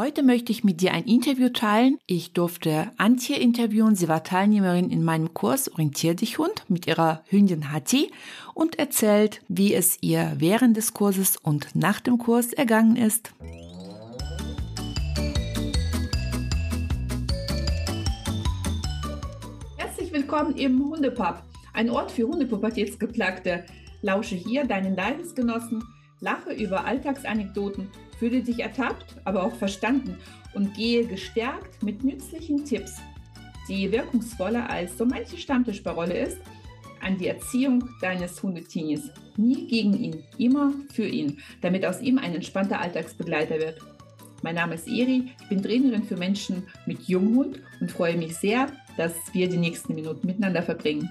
Heute möchte ich mit dir ein Interview teilen. Ich durfte Antje interviewen. Sie war Teilnehmerin in meinem Kurs Orientier dich Hund mit ihrer Hündin Hati und erzählt, wie es ihr während des Kurses und nach dem Kurs ergangen ist. Herzlich willkommen im Hundepub, ein Ort für Hundepubertätsgeplagte. Lausche hier deinen Leidensgenossen, lache über Alltagsanekdoten Fühle dich ertappt, aber auch verstanden und gehe gestärkt mit nützlichen Tipps, die wirkungsvoller als so manche Stammtischparole ist, an die Erziehung deines Hundetinis. Nie gegen ihn, immer für ihn, damit aus ihm ein entspannter Alltagsbegleiter wird. Mein Name ist Eri, ich bin Trainerin für Menschen mit Junghund und freue mich sehr, dass wir die nächsten Minuten miteinander verbringen.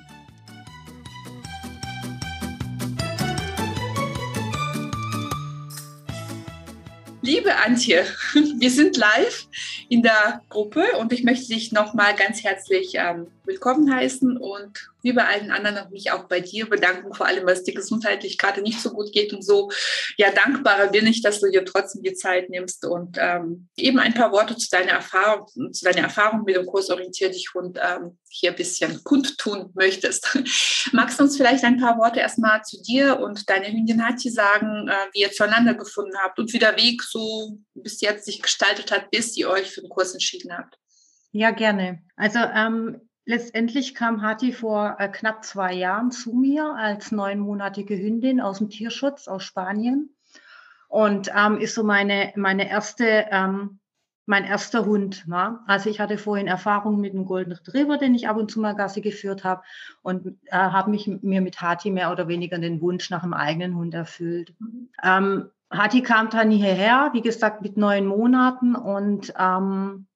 Liebe Antje, wir sind live in der Gruppe und ich möchte dich nochmal ganz herzlich ähm, willkommen heißen und wie bei allen anderen auch mich auch bei dir bedanken, vor allem, was dir gesundheitlich gerade nicht so gut geht und so. Ja, dankbarer bin ich, dass du dir trotzdem die Zeit nimmst und ähm, eben ein paar Worte zu deiner Erfahrung, zu deiner Erfahrung mit dem Kurs Orientier dich und ähm, hier ein bisschen kundtun möchtest. Magst du uns vielleicht ein paar Worte erstmal zu dir und deiner Hündin Hati sagen, äh, wie ihr zueinander gefunden habt und wie der Weg so bis jetzt sich gestaltet hat, bis ihr euch für den Kurs entschieden habt? Ja, gerne. Also ähm, Letztendlich kam Hati vor äh, knapp zwei Jahren zu mir als neunmonatige Hündin aus dem Tierschutz aus Spanien und ähm, ist so meine, meine erste, ähm, mein erster Hund. Na? Also ich hatte vorhin Erfahrung mit dem Golden Retriever, den ich ab und zu mal Gassi geführt habe und äh, habe mich mir mit Hati mehr oder weniger den Wunsch nach einem eigenen Hund erfüllt. Ähm, Hati kam dann hierher, wie gesagt, mit neun Monaten und ähm,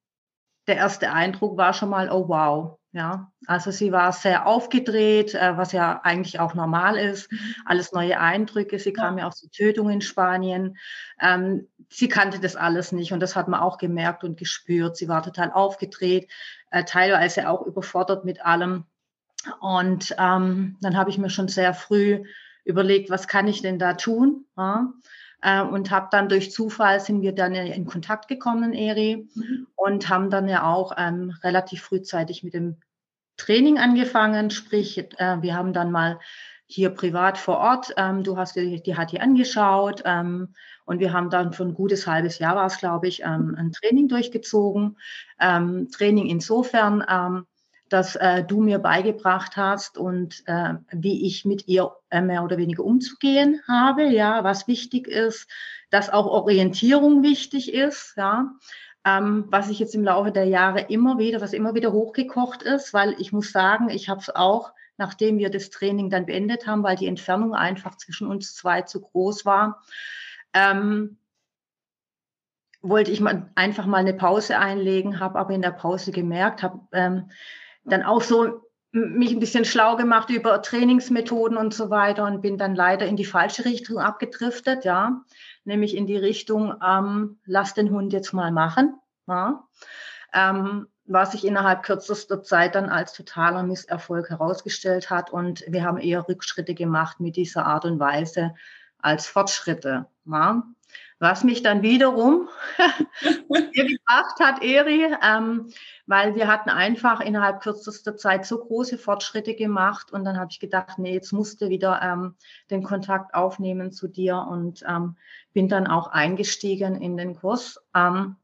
der erste Eindruck war schon mal, oh wow, ja, also sie war sehr aufgedreht, äh, was ja eigentlich auch normal ist. Mhm. Alles neue Eindrücke. Sie kam ja aus der Tötung in Spanien. Ähm, sie kannte das alles nicht und das hat man auch gemerkt und gespürt. Sie war total aufgedreht, äh, teilweise auch überfordert mit allem. Und ähm, dann habe ich mir schon sehr früh überlegt, was kann ich denn da tun? Ja? Äh, und habe dann durch Zufall sind wir dann in Kontakt gekommen, Eri, mhm. und haben dann ja auch ähm, relativ frühzeitig mit dem Training angefangen, sprich, äh, wir haben dann mal hier privat vor Ort, ähm, du hast dir die HT angeschaut ähm, und wir haben dann für ein gutes halbes Jahr war es, glaube ich, ähm, ein Training durchgezogen. Ähm, Training insofern, ähm, dass äh, du mir beigebracht hast und äh, wie ich mit ihr äh, mehr oder weniger umzugehen habe, ja, was wichtig ist, dass auch Orientierung wichtig ist, ja, ähm, was ich jetzt im Laufe der Jahre immer wieder, was immer wieder hochgekocht ist, weil ich muss sagen, ich habe es auch, nachdem wir das Training dann beendet haben, weil die Entfernung einfach zwischen uns zwei zu groß war, ähm, wollte ich mal einfach mal eine Pause einlegen, habe aber in der Pause gemerkt, habe ähm, dann auch so mich ein bisschen schlau gemacht über Trainingsmethoden und so weiter und bin dann leider in die falsche Richtung abgedriftet, ja, nämlich in die Richtung, ähm, lass den Hund jetzt mal machen, ja. Ähm, was sich innerhalb kürzester Zeit dann als totaler Misserfolg herausgestellt hat und wir haben eher Rückschritte gemacht mit dieser Art und Weise als Fortschritte. Ja. Was mich dann wiederum gebracht hat, Eri, ähm, weil wir hatten einfach innerhalb kürzester Zeit so große Fortschritte gemacht und dann habe ich gedacht, nee, jetzt musste wieder ähm, den Kontakt aufnehmen zu dir und ähm, bin dann auch eingestiegen in den Kurs ähm,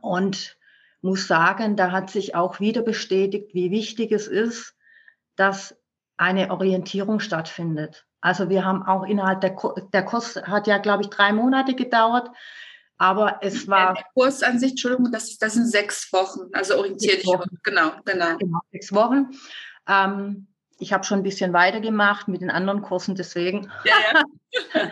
und muss sagen, da hat sich auch wieder bestätigt, wie wichtig es ist, dass eine Orientierung stattfindet. Also wir haben auch innerhalb der, der Kurs hat ja, glaube ich, drei Monate gedauert. Aber es war. Der Kurs an sich, Entschuldigung, das, das sind sechs Wochen. Also orientiert dich. Genau, genau. Genau, sechs Wochen. Ähm, ich habe schon ein bisschen weitergemacht mit den anderen Kursen, deswegen. Ja, ja.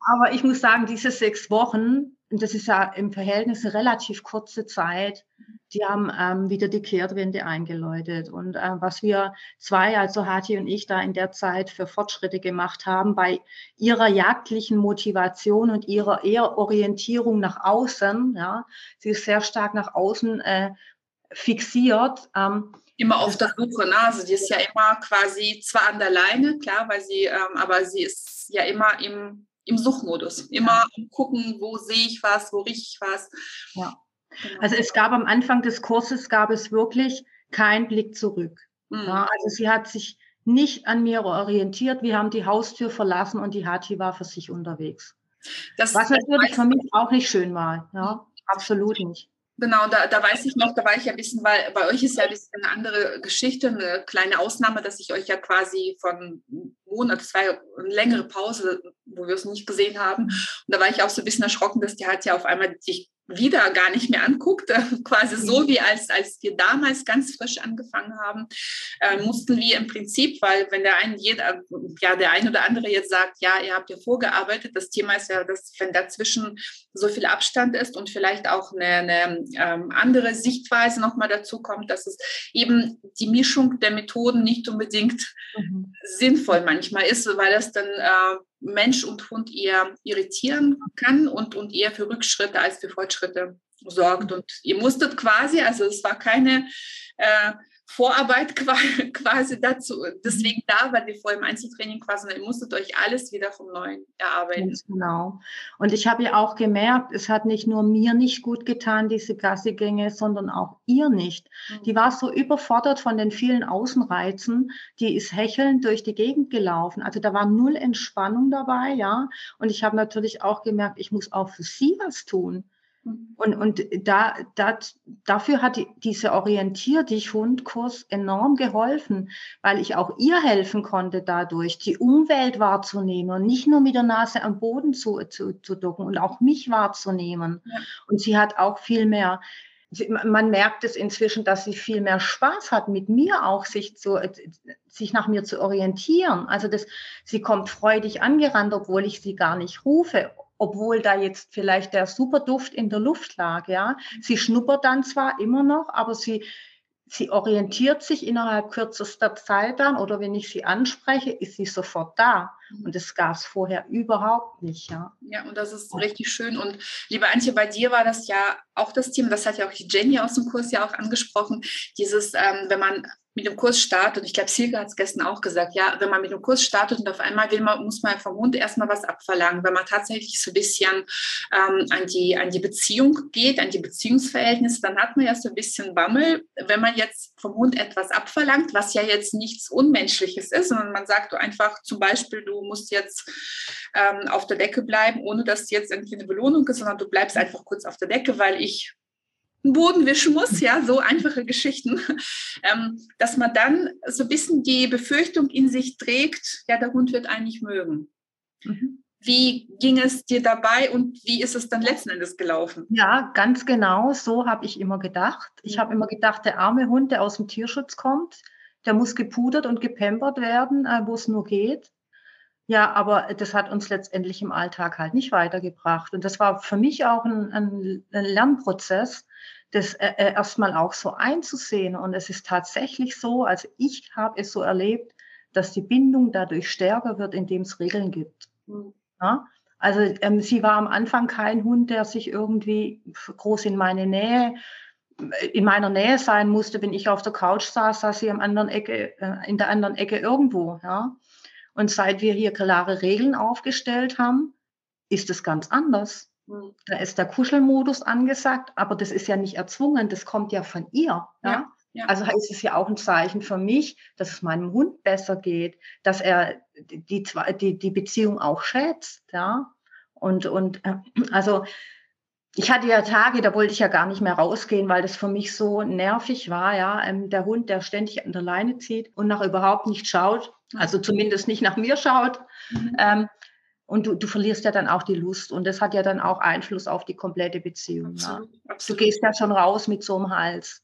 Aber ich muss sagen, diese sechs Wochen, das ist ja im Verhältnis eine relativ kurze Zeit, die haben ähm, wieder die Kehrtwende eingeläutet. Und äh, was wir zwei, also Hati und ich, da in der Zeit für Fortschritte gemacht haben, bei ihrer jagdlichen Motivation und ihrer eher Orientierung nach außen, ja, sie ist sehr stark nach außen äh, fixiert. Ähm, immer auf der Suche, ne? Also die ist ja immer quasi zwar an der Leine, klar, weil sie, ähm, aber sie ist ja immer im, im Suchmodus, immer ja. gucken, wo sehe ich was, wo rieche ich was. Ja. Genau. Also es gab am Anfang des Kurses, gab es wirklich keinen Blick zurück. Mhm. Ja, also sie hat sich nicht an mir orientiert. Wir haben die Haustür verlassen und die Hati war für sich unterwegs. Das Was natürlich für mich auch nicht schön war. Ja, absolut nicht. Genau, da, da weiß ich noch, da war ich ja ein bisschen, weil bei euch ist ja ein bisschen eine andere Geschichte, eine kleine Ausnahme, dass ich euch ja quasi von Monat, zwei, eine längere Pause, wo wir es nicht gesehen haben. Und da war ich auch so ein bisschen erschrocken, dass die halt ja auf einmal sich wieder gar nicht mehr anguckt, quasi so mhm. wie als, als wir damals ganz frisch angefangen haben, äh, mussten wir im Prinzip, weil wenn der ein, jeder, ja, der ein oder andere jetzt sagt, ja, ihr habt ja vorgearbeitet, das Thema ist ja, dass wenn dazwischen so viel Abstand ist und vielleicht auch eine, eine ähm, andere Sichtweise nochmal dazu kommt, dass es eben die Mischung der Methoden nicht unbedingt mhm. sinnvoll manchmal ist, weil das dann äh, Mensch und Hund eher irritieren kann und, und eher für Rückschritte als für Fortschritte sorgt. Und ihr musstet quasi, also es war keine äh, Vorarbeit quasi dazu, deswegen da, weil wir vorher im Einzeltraining quasi, ihr musstet euch alles wieder vom Neuen erarbeiten. Ganz genau. Und ich habe ja auch gemerkt, es hat nicht nur mir nicht gut getan, diese Gassigänge, sondern auch ihr nicht. Mhm. Die war so überfordert von den vielen Außenreizen, die ist hechelnd durch die Gegend gelaufen. Also da war null Entspannung dabei, ja. Und ich habe natürlich auch gemerkt, ich muss auch für sie was tun. Und, und da, da, dafür hat die, diese Orientier dich Hundkurs enorm geholfen, weil ich auch ihr helfen konnte dadurch, die Umwelt wahrzunehmen und nicht nur mit der Nase am Boden zu, zu, zu ducken und auch mich wahrzunehmen. Ja. Und sie hat auch viel mehr, man merkt es inzwischen, dass sie viel mehr Spaß hat, mit mir auch sich zu, sich nach mir zu orientieren. Also das, sie kommt freudig angerannt, obwohl ich sie gar nicht rufe obwohl da jetzt vielleicht der Superduft in der Luft lag, ja. Sie schnuppert dann zwar immer noch, aber sie, sie orientiert sich innerhalb kürzester Zeit dann oder wenn ich sie anspreche, ist sie sofort da. Und das gab es vorher überhaupt nicht, ja. Ja, und das ist richtig schön. Und liebe Antje, bei dir war das ja auch das Thema, das hat ja auch die Jenny aus dem Kurs ja auch angesprochen, dieses, ähm, wenn man mit dem Kurs startet, und ich glaube, Silke hat es gestern auch gesagt, ja, wenn man mit dem Kurs startet und auf einmal will man, muss man vom Hund erstmal was abverlangen, wenn man tatsächlich so ein bisschen ähm, an, die, an die Beziehung geht, an die Beziehungsverhältnisse, dann hat man ja so ein bisschen Bammel, wenn man jetzt vom Hund etwas abverlangt, was ja jetzt nichts Unmenschliches ist, sondern man sagt du einfach zum Beispiel, du musst jetzt ähm, auf der Decke bleiben, ohne dass jetzt irgendwie eine Belohnung ist, sondern du bleibst einfach kurz auf der Decke, weil ich Boden wischen muss, ja, so einfache Geschichten, ähm, dass man dann so ein bisschen die Befürchtung in sich trägt, ja, der Hund wird eigentlich mögen. Mhm. Wie ging es dir dabei und wie ist es dann letzten Endes gelaufen? Ja, ganz genau, so habe ich immer gedacht. Ich habe immer gedacht, der arme Hund, der aus dem Tierschutz kommt, der muss gepudert und gepampert werden, äh, wo es nur geht. Ja, aber das hat uns letztendlich im Alltag halt nicht weitergebracht. Und das war für mich auch ein, ein Lernprozess, das äh, äh, erstmal auch so einzusehen. Und es ist tatsächlich so, also ich habe es so erlebt, dass die Bindung dadurch stärker wird, indem es Regeln gibt. Mhm. Ja? Also ähm, sie war am Anfang kein Hund, der sich irgendwie groß in meine Nähe, äh, in meiner Nähe sein musste. Wenn ich auf der Couch saß, saß sie am anderen Ecke, äh, in der anderen Ecke irgendwo. Ja? Und seit wir hier klare Regeln aufgestellt haben, ist es ganz anders. Mhm. Da ist der Kuschelmodus angesagt, aber das ist ja nicht erzwungen, das kommt ja von ihr. Ja? ja, ja. Also ist es ja auch ein Zeichen für mich, dass es meinem Hund besser geht, dass er die, die, die Beziehung auch schätzt. Ja? Und, und äh, also ich hatte ja Tage, da wollte ich ja gar nicht mehr rausgehen, weil das für mich so nervig war. Ja, ähm, der Hund, der ständig an der Leine zieht und nach überhaupt nicht schaut, also zumindest nicht nach mir schaut. Mhm. Ähm, und du, du verlierst ja dann auch die Lust und das hat ja dann auch Einfluss auf die komplette Beziehung. Absolut, ja. absolut. Du gehst ja schon raus mit so einem Hals.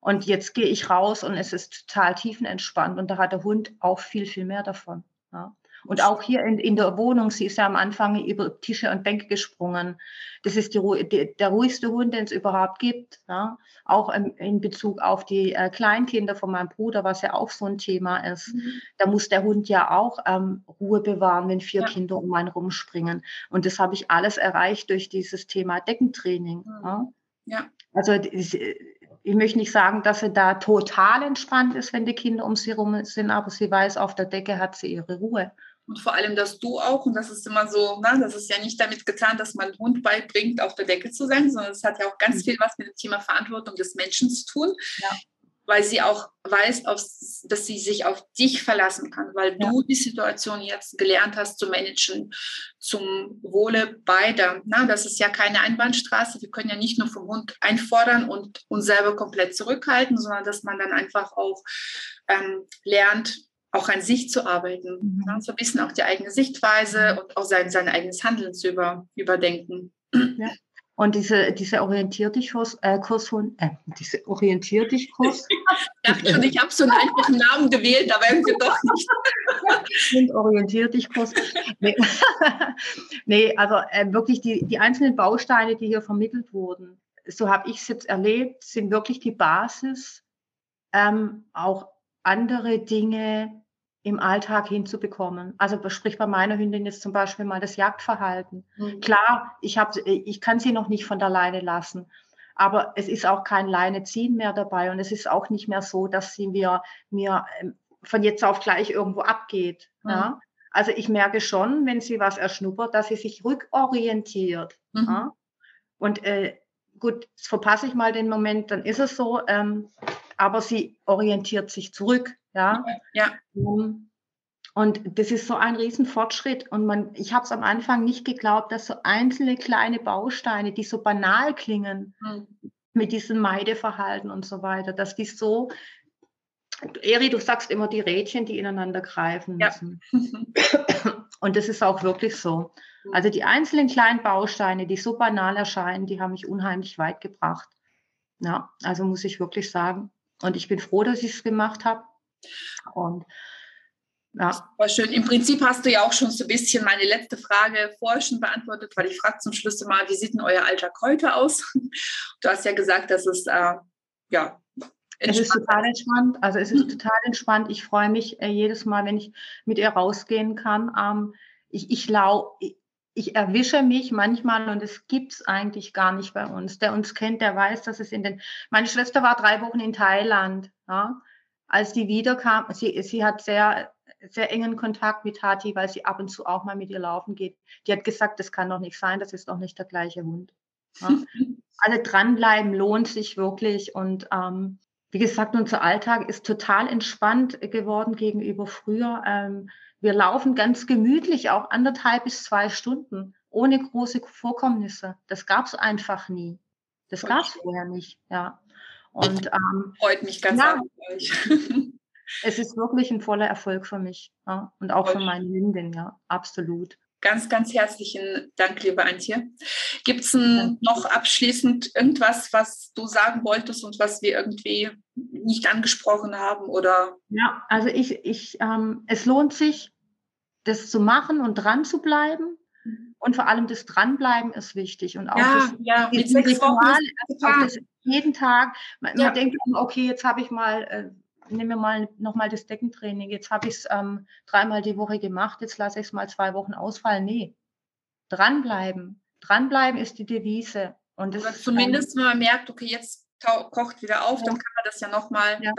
Und jetzt gehe ich raus und es ist total tiefenentspannt und da hat der Hund auch viel, viel mehr davon. Ja. Und auch hier in, in der Wohnung, sie ist ja am Anfang über Tische und Bänke gesprungen. Das ist die, die, der ruhigste Hund, den es überhaupt gibt. Ja? Auch in, in Bezug auf die äh, Kleinkinder von meinem Bruder, was ja auch so ein Thema ist. Mhm. Da muss der Hund ja auch ähm, Ruhe bewahren, wenn vier ja. Kinder um einen rumspringen. Und das habe ich alles erreicht durch dieses Thema Deckentraining. Mhm. Ja? ja. Also ich möchte nicht sagen, dass sie da total entspannt ist, wenn die Kinder um sie rum sind, aber sie weiß, auf der Decke hat sie ihre Ruhe Und vor allem, dass du auch, und das ist immer so, na, das ist ja nicht damit getan, dass man Hund beibringt, auf der Decke zu sein, sondern es hat ja auch ganz mhm. viel was mit dem Thema Verantwortung des Menschen zu tun. Ja weil sie auch weiß, dass sie sich auf dich verlassen kann, weil ja. du die Situation jetzt gelernt hast zu managen zum Wohle beider. Na, das ist ja keine Einbahnstraße. Wir können ja nicht nur vom Hund einfordern und uns selber komplett zurückhalten, sondern dass man dann einfach auch ähm, lernt, auch an sich zu arbeiten. Mhm. Ja, so ein bisschen auch die eigene Sichtweise und auch sein, sein eigenes Handeln zu über, überdenken. Ja. Und diese, diese Orientier dich Kurs, äh, Kurs äh, diese Orientier dich Kurs. ich schon, ich habe so einen einfachen Namen gewählt, aber irgendwie doch nicht. Und Orientier dich Kurs. Nee, nee also äh, wirklich die, die einzelnen Bausteine, die hier vermittelt wurden, so habe ich es jetzt erlebt, sind wirklich die Basis, ähm, auch andere Dinge im Alltag hinzubekommen. Also sprich bei meiner Hündin jetzt zum Beispiel mal das Jagdverhalten. Mhm. Klar, ich, hab, ich kann sie noch nicht von der Leine lassen, aber es ist auch kein Leineziehen mehr dabei und es ist auch nicht mehr so, dass sie mir, mir ähm, von jetzt auf gleich irgendwo abgeht. Mhm. Ja? Also ich merke schon, wenn sie was erschnuppert, dass sie sich rückorientiert. Mhm. Ja? Und äh, gut, jetzt verpasse ich mal den Moment, dann ist es so, ähm, aber sie orientiert sich zurück. Ja. ja. Ähm, und das ist so ein Riesenfortschritt. Und man, ich habe es am Anfang nicht geglaubt, dass so einzelne kleine Bausteine, die so banal klingen, mhm. mit diesem Meideverhalten und so weiter, dass die so, Eri, du sagst immer die Rädchen, die ineinander greifen müssen. Ja. und das ist auch wirklich so. Also die einzelnen kleinen Bausteine, die so banal erscheinen, die haben mich unheimlich weit gebracht. Ja, also muss ich wirklich sagen. Und ich bin froh, dass ich es gemacht habe. Und ja. War schön. Im Prinzip hast du ja auch schon so ein bisschen meine letzte Frage vorher schon beantwortet, weil ich frage zum Schluss immer, wie sieht denn euer Alltag heute aus? Du hast ja gesagt, dass es äh, ja es ist total entspannt. Also es ist total entspannt. Ich freue mich äh, jedes Mal, wenn ich mit ihr rausgehen kann. Ähm, ich, ich, lau, ich, erwische mich manchmal und es gibt es eigentlich gar nicht bei uns. Der uns kennt, der weiß, dass es in den. Meine Schwester war drei Wochen in Thailand. Ja? Als die wiederkam, sie, sie hat sehr, sehr engen Kontakt mit Hati, weil sie ab und zu auch mal mit ihr laufen geht. Die hat gesagt, das kann doch nicht sein, das ist doch nicht der gleiche Hund. Ja? Alle dranbleiben lohnt sich wirklich und ähm, wie gesagt, unser Alltag ist total entspannt geworden gegenüber früher. Ähm, wir laufen ganz gemütlich auch anderthalb bis zwei Stunden ohne große Vorkommnisse. Das gab es einfach nie. Das gab es vorher nicht, ja. Und ähm, freut mich ganz ja, Es ist wirklich ein voller Erfolg für mich ja? und auch für meine Hündin, ja, absolut. Ganz, ganz herzlichen Dank, liebe Antje. Gibt es noch abschließend irgendwas, was du sagen wolltest und was wir irgendwie nicht angesprochen haben? Oder? Ja, also ich, ich, ähm, es lohnt sich, das zu machen und dran zu bleiben. Mhm. Und vor allem das Dranbleiben ist wichtig. Und auch ja, das, ja, sechs Wochen das jeden Tag. Man, ja. man denkt, okay, jetzt habe ich mal äh, nehmen wir mal nochmal das Deckentraining. Jetzt habe ich es ähm, dreimal die Woche gemacht, jetzt lasse ich es mal zwei Wochen ausfallen. Nee, dranbleiben. Dranbleiben ist die Devise. Und das Oder zumindest, wenn man merkt, okay, jetzt kocht wieder auf, ja. dann kann man das ja nochmal. Ja.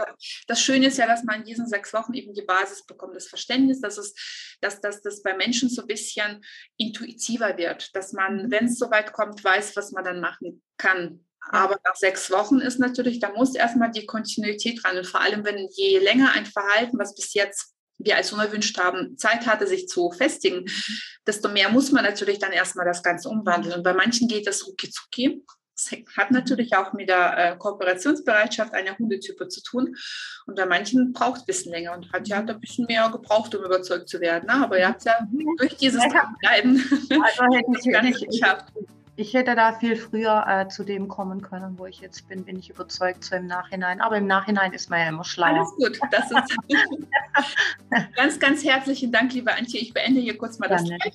Das Schöne ist ja, dass man in diesen sechs Wochen eben die Basis bekommt, das Verständnis, dass es, dass, dass das bei Menschen so ein bisschen intuitiver wird, dass man, mhm. wenn es soweit kommt, weiß, was man dann machen kann. Aber nach sechs Wochen ist natürlich, da muss erstmal die Kontinuität ran. Und vor allem, wenn je länger ein Verhalten, was bis jetzt wir als unerwünscht haben, Zeit hatte, sich zu festigen, desto mehr muss man natürlich dann erstmal das Ganze umwandeln. Und bei manchen geht das rucki zucki. Das hat natürlich auch mit der äh, Kooperationsbereitschaft einer Hundetype zu tun. Und bei manchen braucht es ein bisschen länger und hat ja ein bisschen mehr gebraucht, um überzeugt zu werden. Ne? Aber ihr habt ja durch dieses Bleiben also hätte ich, gar nicht geschafft ich hätte da viel früher äh, zu dem kommen können, wo ich jetzt bin, bin ich überzeugt, so im Nachhinein. Aber im Nachhinein ist man ja immer schlauer. Alles gut, das ist ganz, ganz herzlichen Dank, liebe Antje. Ich beende hier kurz mal Gerne. das